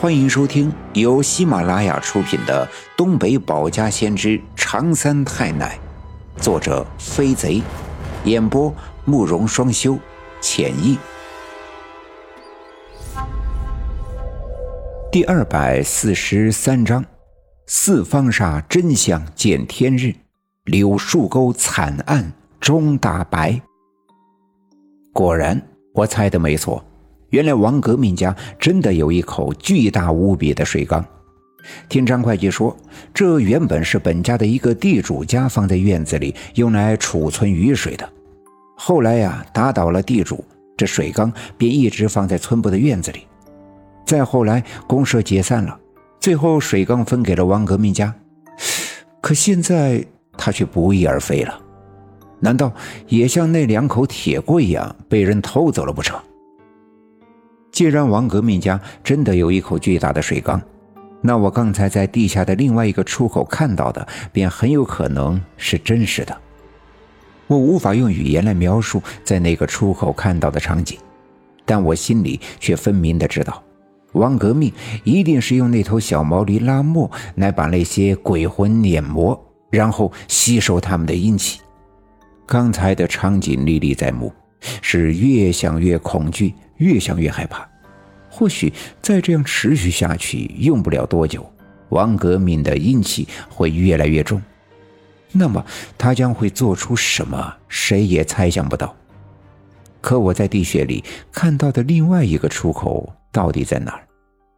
欢迎收听由喜马拉雅出品的《东北保家先知长三太奶》，作者飞贼，演播慕容双修，浅意。第二百四十三章：四方煞真相见天日，柳树沟惨案终大白。果然，我猜的没错。原来王革命家真的有一口巨大无比的水缸。听张会计说，这原本是本家的一个地主家放在院子里用来储存雨水的。后来呀，打倒了地主，这水缸便一直放在村部的院子里。再后来，公社解散了，最后水缸分给了王革命家。可现在他却不翼而飞了，难道也像那两口铁锅一样被人偷走了不成？既然王革命家真的有一口巨大的水缸，那我刚才在地下的另外一个出口看到的，便很有可能是真实的。我无法用语言来描述在那个出口看到的场景，但我心里却分明的知道，王革命一定是用那头小毛驴拉磨来把那些鬼魂碾磨，然后吸收他们的阴气。刚才的场景历历在目，是越想越恐惧。越想越害怕，或许再这样持续下去，用不了多久，王革命的阴气会越来越重。那么他将会做出什么？谁也猜想不到。可我在地穴里看到的另外一个出口到底在哪儿？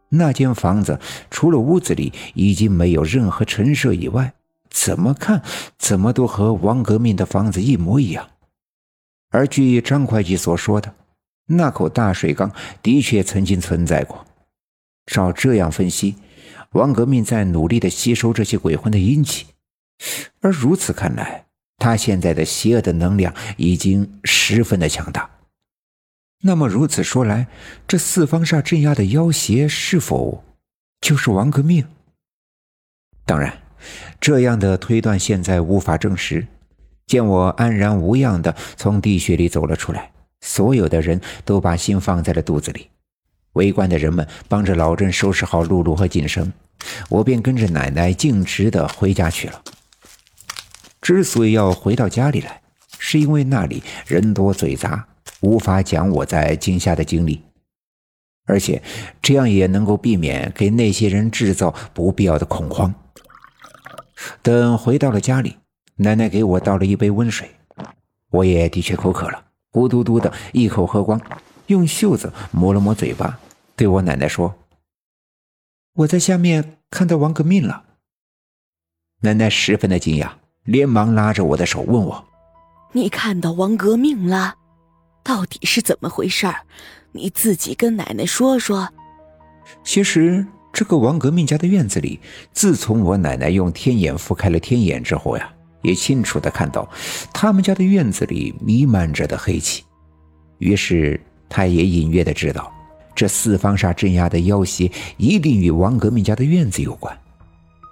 那间房子除了屋子里已经没有任何陈设以外，怎么看怎么都和王革命的房子一模一样。而据张会计所说的。那口大水缸的确曾经存在过。照这样分析，王革命在努力的吸收这些鬼魂的阴气，而如此看来，他现在的邪恶的能量已经十分的强大。那么如此说来，这四方煞镇压的妖邪是否就是王革命？当然，这样的推断现在无法证实。见我安然无恙的从地穴里走了出来。所有的人都把心放在了肚子里，围观的人们帮着老郑收拾好露露和锦生，我便跟着奶奶径直的回家去了。之所以要回到家里来，是因为那里人多嘴杂，无法讲我在惊吓的经历，而且这样也能够避免给那些人制造不必要的恐慌。等回到了家里，奶奶给我倒了一杯温水，我也的确口渴了。咕嘟嘟的一口喝光，用袖子抹了抹嘴巴，对我奶奶说：“我在下面看到王革命了。”奶奶十分的惊讶，连忙拉着我的手问我：“你看到王革命了？到底是怎么回事？你自己跟奶奶说说。”其实，这个王革命家的院子里，自从我奶奶用天眼覆开了天眼之后呀。也清楚的看到，他们家的院子里弥漫着的黑气，于是他也隐约的知道，这四方煞镇压的妖邪一定与王革命家的院子有关。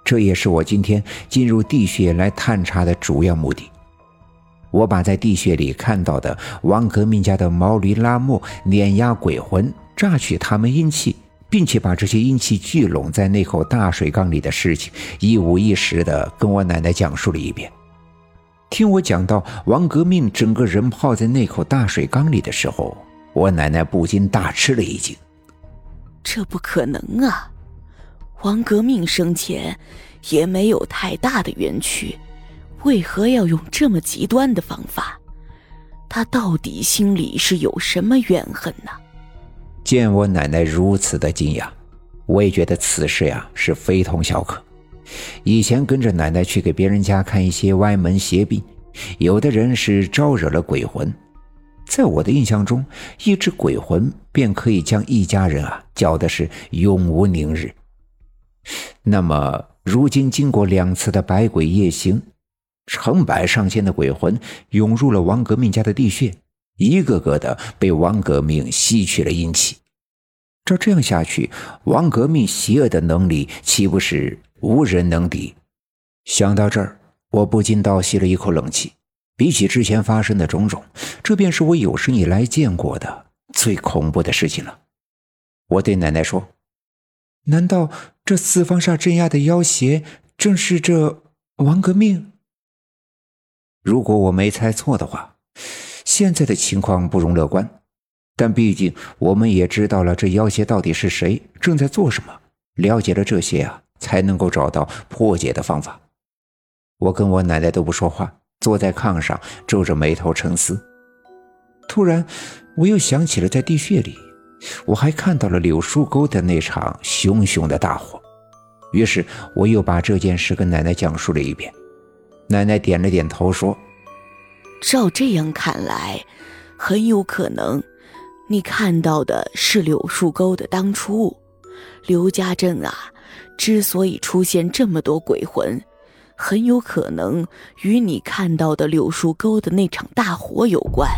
这也是我今天进入地穴来探查的主要目的。我把在地穴里看到的王革命家的毛驴拉磨碾压鬼魂，榨取他们阴气。并且把这些阴气聚拢在那口大水缸里的事情一五一十的跟我奶奶讲述了一遍。听我讲到王革命整个人泡在那口大水缸里的时候，我奶奶不禁大吃了一惊。这不可能啊！王革命生前也没有太大的冤屈，为何要用这么极端的方法？他到底心里是有什么怨恨呢？见我奶奶如此的惊讶，我也觉得此事呀是非同小可。以前跟着奶奶去给别人家看一些歪门邪病，有的人是招惹了鬼魂，在我的印象中，一只鬼魂便可以将一家人啊搅的是永无宁日。那么如今经过两次的百鬼夜行，成百上千的鬼魂涌入了王革命家的地穴。一个个的被王革命吸取了阴气，照这样下去，王革命邪恶的能力岂不是无人能敌？想到这儿，我不禁倒吸了一口冷气。比起之前发生的种种，这便是我有生以来见过的最恐怖的事情了。我对奶奶说：“难道这四方煞镇压的妖邪正是这王革命？如果我没猜错的话，现在的情况不容乐观。但毕竟我们也知道了这妖邪到底是谁，正在做什么。了解了这些啊，才能够找到破解的方法。我跟我奶奶都不说话，坐在炕上皱着眉头沉思。突然，我又想起了在地穴里，我还看到了柳树沟的那场熊熊的大火。于是，我又把这件事跟奶奶讲述了一遍。奶奶点了点头，说：“照这样看来，很有可能，你看到的是柳树沟的当初。刘家镇啊，之所以出现这么多鬼魂。”很有可能与你看到的柳树沟的那场大火有关。